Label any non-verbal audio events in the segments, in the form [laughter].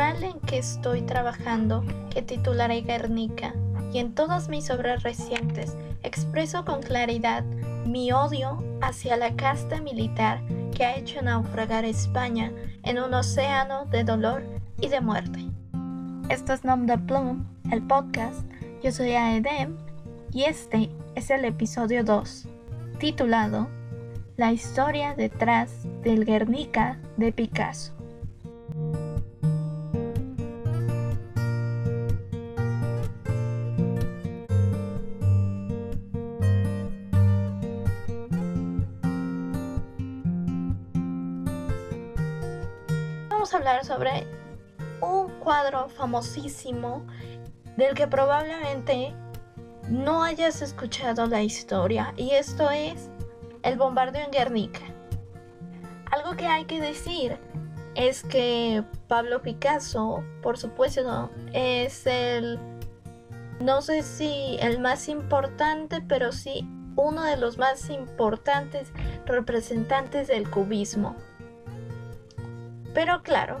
en que estoy trabajando, que titularé Guernica, y en todas mis obras recientes, expreso con claridad mi odio hacia la casta militar que ha hecho naufragar España en un océano de dolor y de muerte. Esto es Nom de Plume, el podcast. Yo soy Aedem y este es el episodio 2, titulado La historia detrás del Guernica de Picasso. Vamos a hablar sobre un cuadro famosísimo del que probablemente no hayas escuchado la historia y esto es el bombardeo en Guernica. Algo que hay que decir es que Pablo Picasso, por supuesto, es el, no sé si el más importante, pero sí uno de los más importantes representantes del cubismo. Pero claro,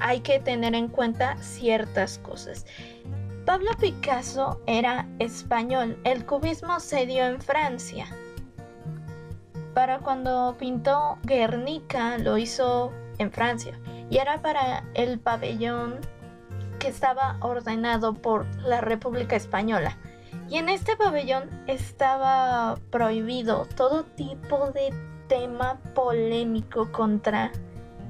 hay que tener en cuenta ciertas cosas. Pablo Picasso era español, el cubismo se dio en Francia. Para cuando pintó Guernica lo hizo en Francia y era para el pabellón que estaba ordenado por la República Española. Y en este pabellón estaba prohibido todo tipo de tema polémico contra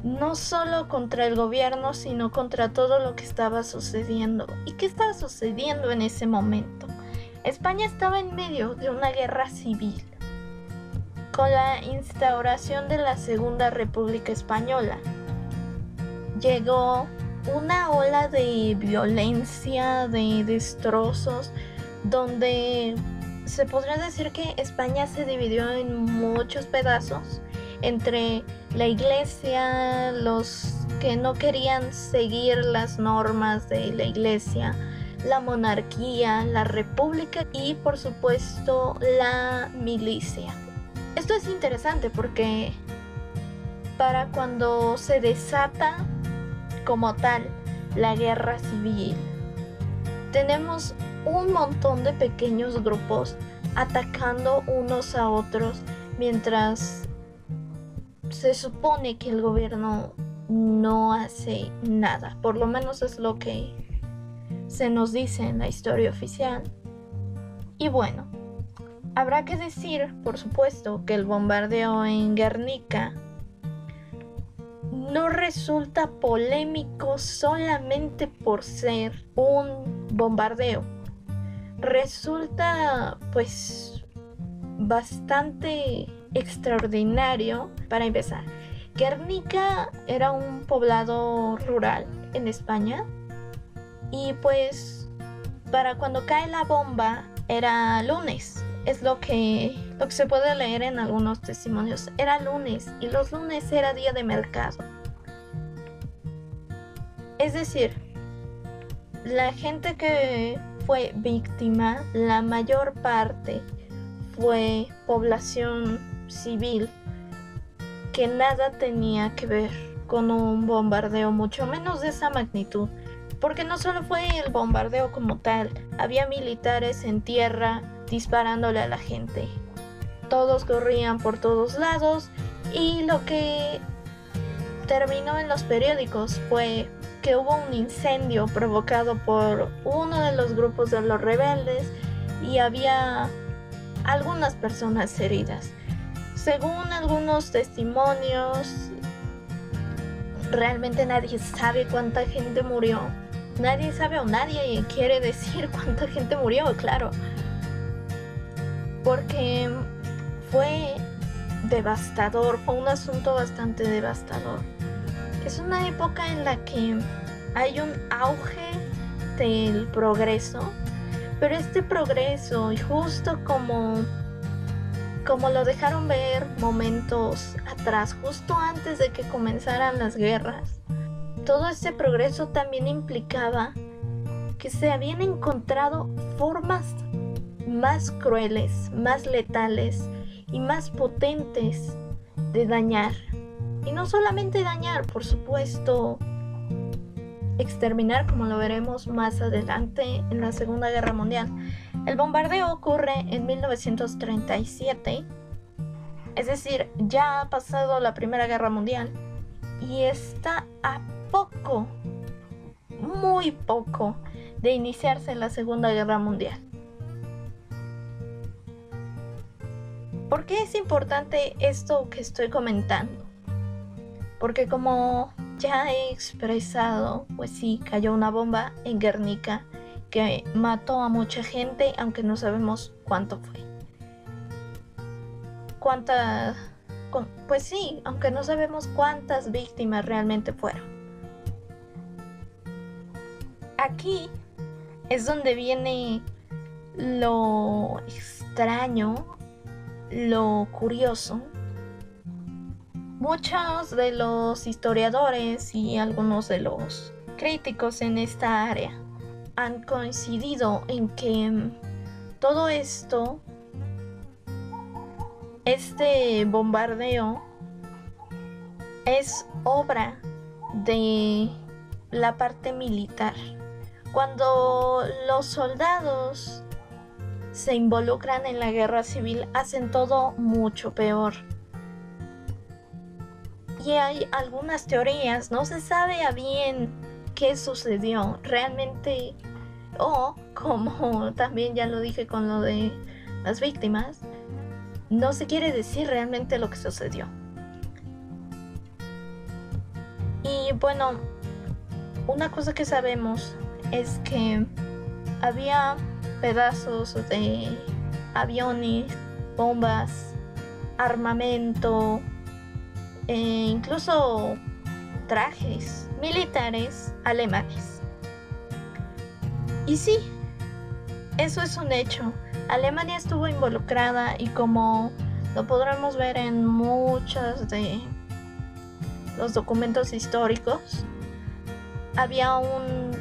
no solo contra el gobierno, sino contra todo lo que estaba sucediendo. ¿Y qué estaba sucediendo en ese momento? España estaba en medio de una guerra civil. Con la instauración de la Segunda República Española, llegó una ola de violencia, de destrozos, donde se podría decir que España se dividió en muchos pedazos entre la iglesia, los que no querían seguir las normas de la iglesia, la monarquía, la república y por supuesto la milicia. Esto es interesante porque para cuando se desata como tal la guerra civil, tenemos un montón de pequeños grupos atacando unos a otros mientras se supone que el gobierno no hace nada, por lo menos es lo que se nos dice en la historia oficial. Y bueno, habrá que decir, por supuesto, que el bombardeo en Guernica no resulta polémico solamente por ser un bombardeo. Resulta pues bastante extraordinario para empezar. Guernica era un poblado rural en España y pues para cuando cae la bomba era lunes. Es lo que, lo que se puede leer en algunos testimonios. Era lunes y los lunes era día de mercado. Es decir, la gente que fue víctima, la mayor parte fue población civil que nada tenía que ver con un bombardeo, mucho menos de esa magnitud. Porque no solo fue el bombardeo como tal, había militares en tierra disparándole a la gente. Todos corrían por todos lados y lo que terminó en los periódicos fue que hubo un incendio provocado por uno de los grupos de los rebeldes y había algunas personas heridas. Según algunos testimonios, realmente nadie sabe cuánta gente murió. Nadie sabe o nadie quiere decir [laughs] cuánta gente murió, claro. Porque fue devastador, fue un asunto bastante devastador. Es una época en la que hay un auge del progreso, pero este progreso, justo como como lo dejaron ver momentos atrás, justo antes de que comenzaran las guerras. Todo este progreso también implicaba que se habían encontrado formas más crueles, más letales y más potentes de dañar. Y no solamente dañar, por supuesto, exterminar, como lo veremos más adelante en la Segunda Guerra Mundial. El bombardeo ocurre en 1937, es decir, ya ha pasado la Primera Guerra Mundial y está a poco, muy poco, de iniciarse la Segunda Guerra Mundial. ¿Por qué es importante esto que estoy comentando? Porque como ya he expresado, pues sí, cayó una bomba en Guernica que mató a mucha gente, aunque no sabemos cuánto fue. ¿Cuánta? Pues sí, aunque no sabemos cuántas víctimas realmente fueron. Aquí es donde viene lo extraño, lo curioso Muchos de los historiadores y algunos de los críticos en esta área han coincidido en que todo esto, este bombardeo, es obra de la parte militar. Cuando los soldados se involucran en la guerra civil, hacen todo mucho peor y hay algunas teorías, no se sabe bien qué sucedió realmente o como [laughs] también ya lo dije con lo de las víctimas, no se quiere decir realmente lo que sucedió. Y bueno, una cosa que sabemos es que había pedazos de aviones, bombas, armamento, e incluso trajes militares alemanes. Y sí, eso es un hecho. Alemania estuvo involucrada y como lo podremos ver en muchos de los documentos históricos, había un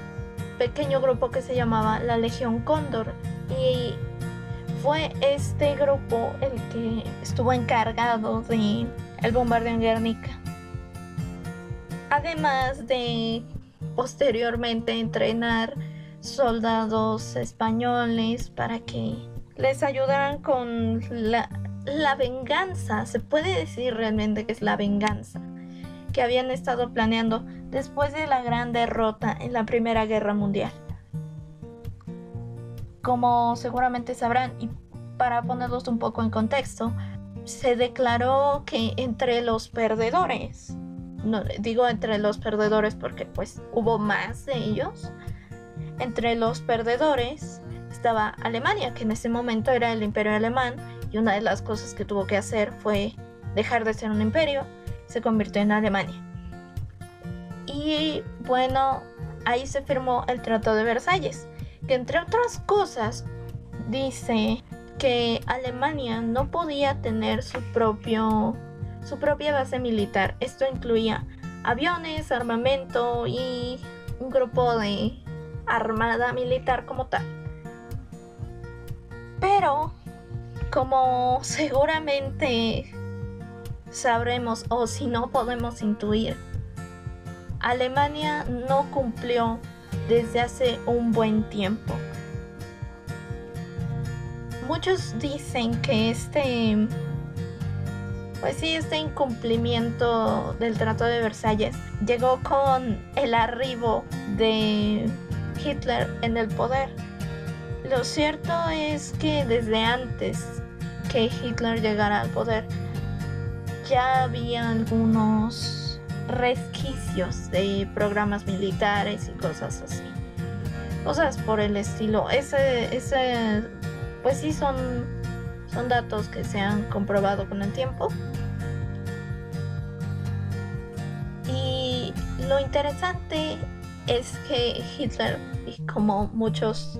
pequeño grupo que se llamaba la Legión Cóndor y fue este grupo el que estuvo encargado de el bombardeo en Guernica. Además de posteriormente entrenar soldados españoles para que les ayudaran con la, la venganza, se puede decir realmente que es la venganza que habían estado planeando después de la gran derrota en la Primera Guerra Mundial. Como seguramente sabrán, y para ponerlos un poco en contexto, se declaró que entre los perdedores, no digo entre los perdedores porque pues hubo más de ellos, entre los perdedores estaba Alemania, que en ese momento era el imperio alemán y una de las cosas que tuvo que hacer fue dejar de ser un imperio, se convirtió en Alemania. Y bueno, ahí se firmó el Tratado de Versalles, que entre otras cosas dice que Alemania no podía tener su propio su propia base militar. Esto incluía aviones, armamento y un grupo de armada militar como tal. Pero, como seguramente sabremos o si no podemos intuir, Alemania no cumplió desde hace un buen tiempo muchos dicen que este, pues sí, este incumplimiento del Trato de Versalles llegó con el arribo de Hitler en el poder. Lo cierto es que desde antes que Hitler llegara al poder, ya había algunos resquicios de programas militares y cosas así. Cosas por el estilo. Ese, ese pues sí son, son datos que se han comprobado con el tiempo. Y lo interesante es que Hitler, como muchos,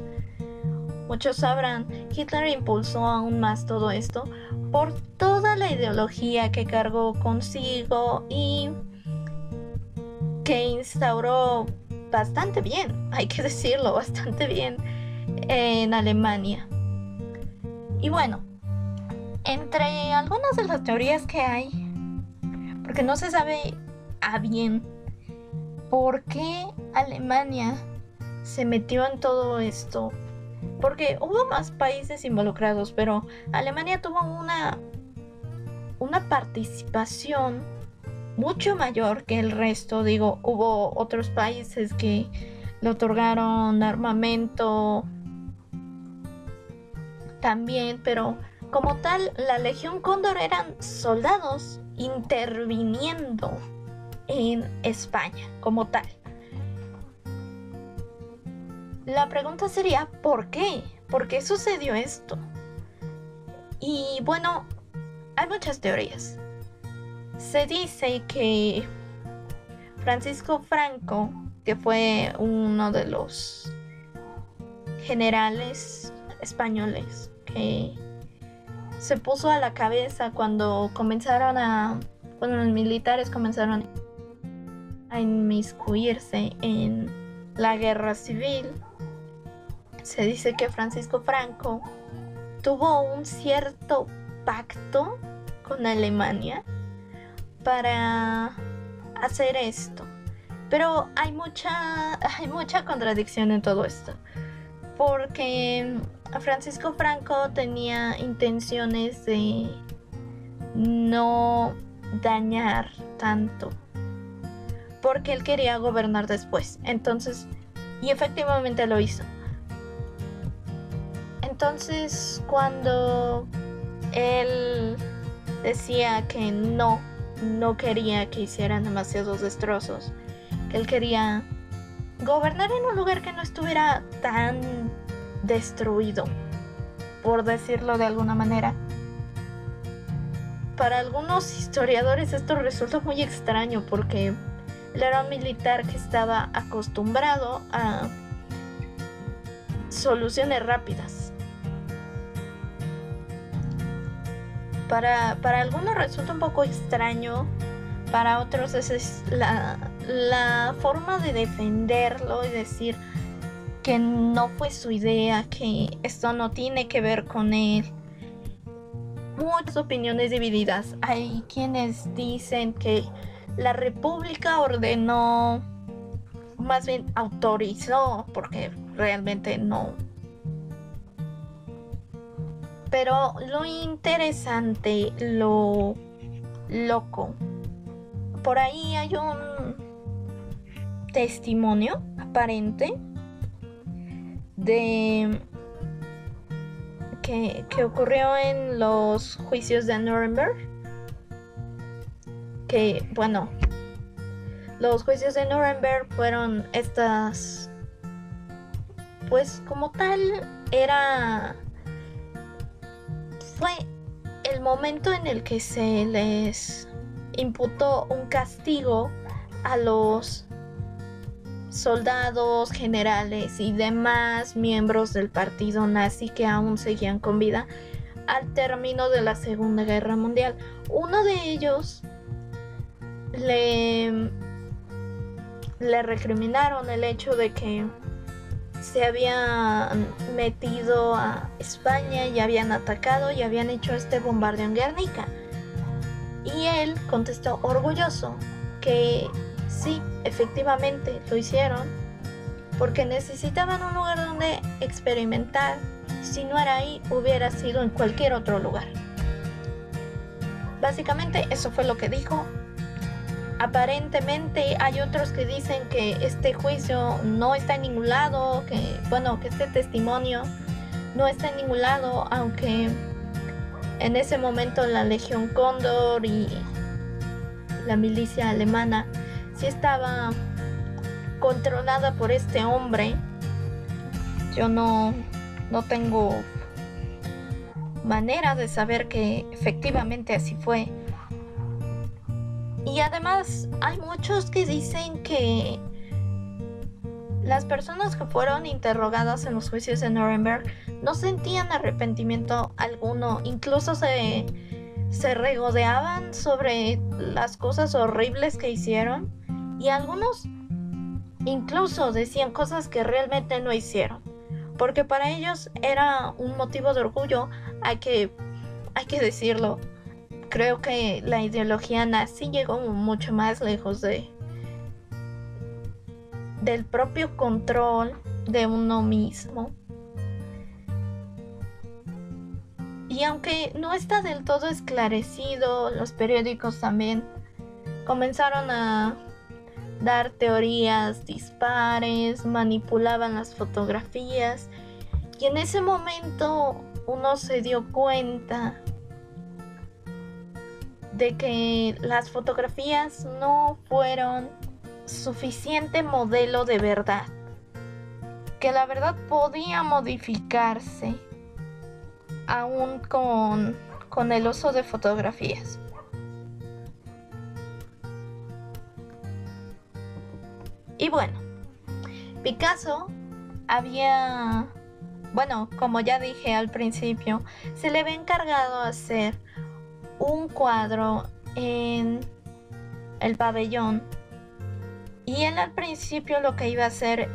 muchos sabrán, Hitler impulsó aún más todo esto por toda la ideología que cargó consigo y que instauró bastante bien, hay que [laughs] decirlo, bastante bien en Alemania. Y bueno, entre algunas de las teorías que hay, porque no se sabe a bien por qué Alemania se metió en todo esto. Porque hubo más países involucrados, pero Alemania tuvo una, una participación mucho mayor que el resto. Digo, hubo otros países que le otorgaron armamento también, pero como tal, la Legión Cóndor eran soldados interviniendo en España como tal. La pregunta sería, ¿por qué? ¿Por qué sucedió esto? Y bueno, hay muchas teorías. Se dice que Francisco Franco, que fue uno de los generales españoles que se puso a la cabeza cuando comenzaron a, cuando los militares comenzaron a inmiscuirse en la guerra civil. Se dice que Francisco Franco tuvo un cierto pacto con Alemania para hacer esto. Pero hay mucha, hay mucha contradicción en todo esto. Porque Francisco Franco tenía intenciones de no dañar tanto. Porque él quería gobernar después. Entonces, y efectivamente lo hizo. Entonces, cuando él decía que no, no quería que hicieran demasiados destrozos, que él quería gobernar en un lugar que no estuviera tan destruido, por decirlo de alguna manera. Para algunos historiadores esto resulta muy extraño porque era un militar que estaba acostumbrado a soluciones rápidas. Para, para algunos resulta un poco extraño, para otros es la, la forma de defenderlo y decir, que no fue su idea, que esto no tiene que ver con él. Muchas opiniones divididas. Hay quienes dicen que la República ordenó, más bien autorizó, porque realmente no. Pero lo interesante, lo loco, por ahí hay un testimonio aparente de que, ocurrió en los juicios de Nuremberg. Que, bueno, los juicios de Nuremberg fueron estas, pues como tal, era, fue el momento en el que se les imputó un castigo a los soldados, generales y demás miembros del partido nazi que aún seguían con vida al término de la Segunda Guerra Mundial. Uno de ellos le, recriminaron el hecho de que se habían metido a España y habían atacado y habían hecho este bombardeo en Guernica. Y él contestó orgulloso que Sí, efectivamente lo hicieron porque necesitaban un lugar donde experimentar. Si no era ahí, hubiera sido en cualquier otro lugar. Básicamente eso fue lo que dijo. Aparentemente hay otros que dicen que este juicio no está en ningún lado, que bueno, que este testimonio no está en ningún lado, aunque en ese momento la Legión Cóndor y la milicia alemana si estaba controlada por este hombre. Yo no, no tengo manera de saber que efectivamente así fue. Y además hay muchos que dicen que las personas que fueron interrogadas en los juicios de Nuremberg no sentían arrepentimiento alguno, incluso se, se regodeaban sobre las cosas horribles que hicieron y algunos incluso decían cosas que realmente no hicieron, porque para ellos era un motivo de orgullo, hay que, hay que decirlo. Creo que la ideología nazi llegó mucho más lejos de, del propio control de uno mismo. Y aunque no está del todo esclarecido, los periódicos también comenzaron a dar teorías dispares, manipulaban las fotografías y en ese momento uno se dio cuenta de que las fotografías no fueron suficiente modelo de verdad, que la verdad podía modificarse aún con, con el uso de fotografías. Picasso había, bueno, como ya dije al principio, se le había encargado hacer un cuadro en el pabellón. Y él al principio lo que iba a hacer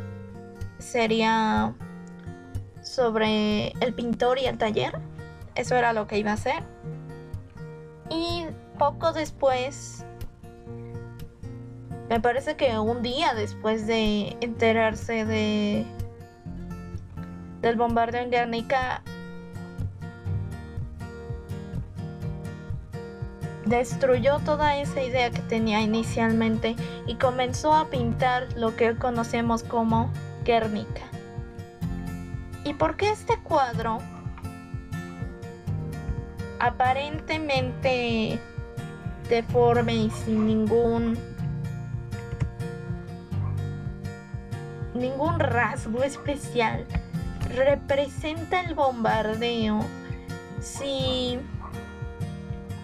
sería sobre el pintor y el taller. Eso era lo que iba a hacer. Y poco después, me parece que un día después de enterarse de del bombardeo en Guernica, destruyó toda esa idea que tenía inicialmente y comenzó a pintar lo que conocemos como Guernica. ¿Y por qué este cuadro aparentemente deforme y sin ningún ningún rasgo especial. Representa el bombardeo. Si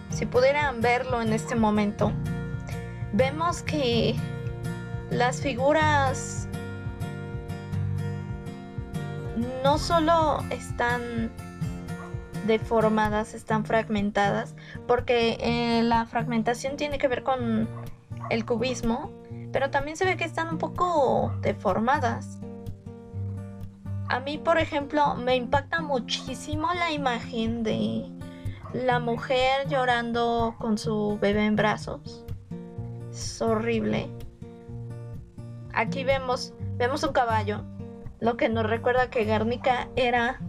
si pudieran verlo en este momento vemos que las figuras no solo están deformadas, están fragmentadas, porque eh, la fragmentación tiene que ver con el cubismo, pero también se ve que están un poco deformadas. A mí, por ejemplo, me impacta muchísimo la imagen de la mujer llorando con su bebé en brazos. Es horrible. Aquí vemos, vemos un caballo lo que nos recuerda que Guernica era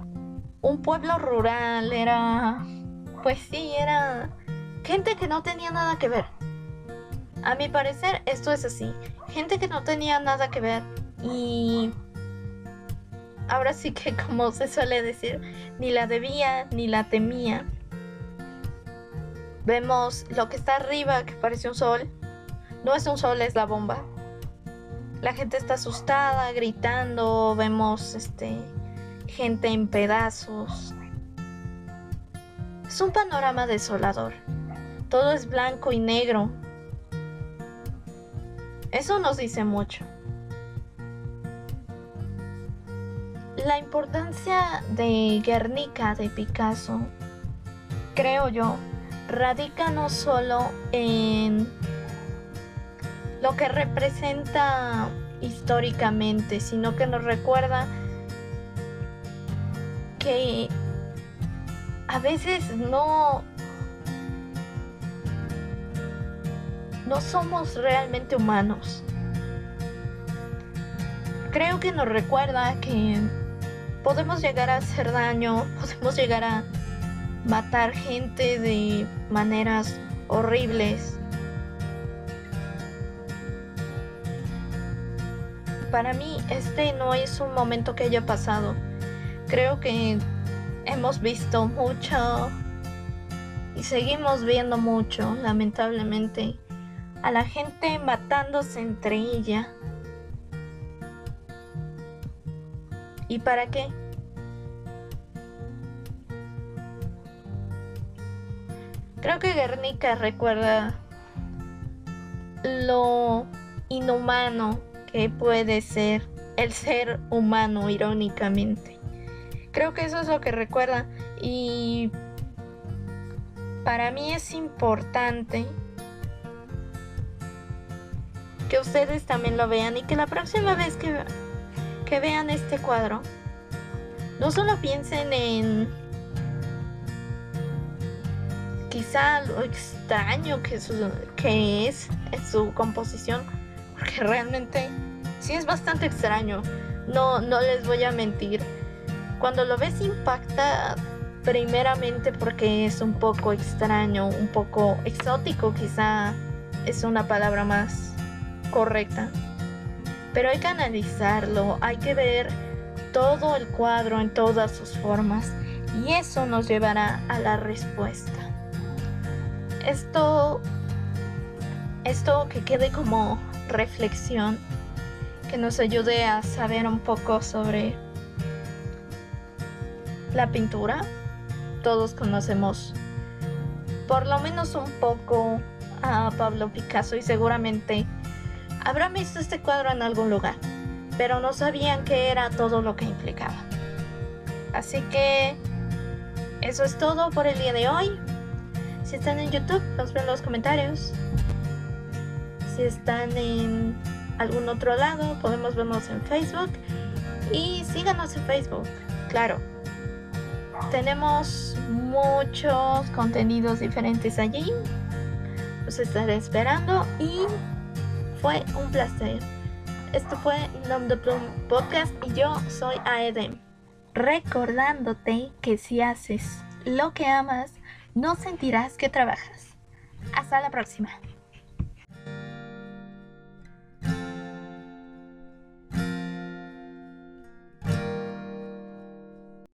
un pueblo rural, era, pues sí, era gente que no tenía nada que ver. A mi parecer esto es así, gente que no tenía nada que ver y ahora sí que [laughs] como se suele decir, ni la debía ni la temía. Vemos lo que está arriba que parece un sol, no es un sol, es la bomba. La gente está asustada, gritando, vemos este gente en pedazos. Es un panorama desolador. Todo es blanco y negro. Eso nos dice mucho. La importancia de Guernica de Picasso, creo yo, radica no solo en lo que representa históricamente, sino que nos recuerda que a veces no no somos realmente humanos. Creo que nos recuerda que podemos llegar a hacer daño, [laughs] podemos llegar a matar gente de maneras horribles para mí este no es un momento que haya pasado. Creo que hemos visto mucho y seguimos viendo mucho, lamentablemente, a la gente matándose entre ella. ¿Y para qué? Creo que Guernica recuerda lo inhumano que puede ser el ser humano irónicamente. Creo que eso es lo que recuerda y para mí es importante que ustedes también lo vean y que la próxima vez que, que vean este cuadro no solo piensen en quizá lo extraño que, que es su composición, porque realmente Sí es bastante extraño, no, no les voy a mentir. Cuando lo ves impacta primeramente porque es un poco extraño, un poco exótico quizá es una palabra más correcta. Pero hay que analizarlo, hay que ver todo el cuadro en todas sus formas y eso nos llevará a la respuesta. Esto, esto que quede como reflexión, que nos ayude a saber un poco sobre la pintura. Todos conocemos por lo menos un poco a Pablo Picasso y seguramente habrán visto este cuadro en algún lugar, pero no sabían qué era todo lo que implicaba. Así que eso es todo por el día de hoy. Si están en YouTube, los ven en los comentarios. Si están en algún otro lado, podemos vernos en Facebook. Y síganos en Facebook, claro. Tenemos muchos contenidos diferentes allí. Los estaré esperando y fue un placer. Esto fue Nom de Plum Podcast y yo soy Aedem. Recordándote que si haces lo que amas, no sentirás que trabajas. Hasta la próxima.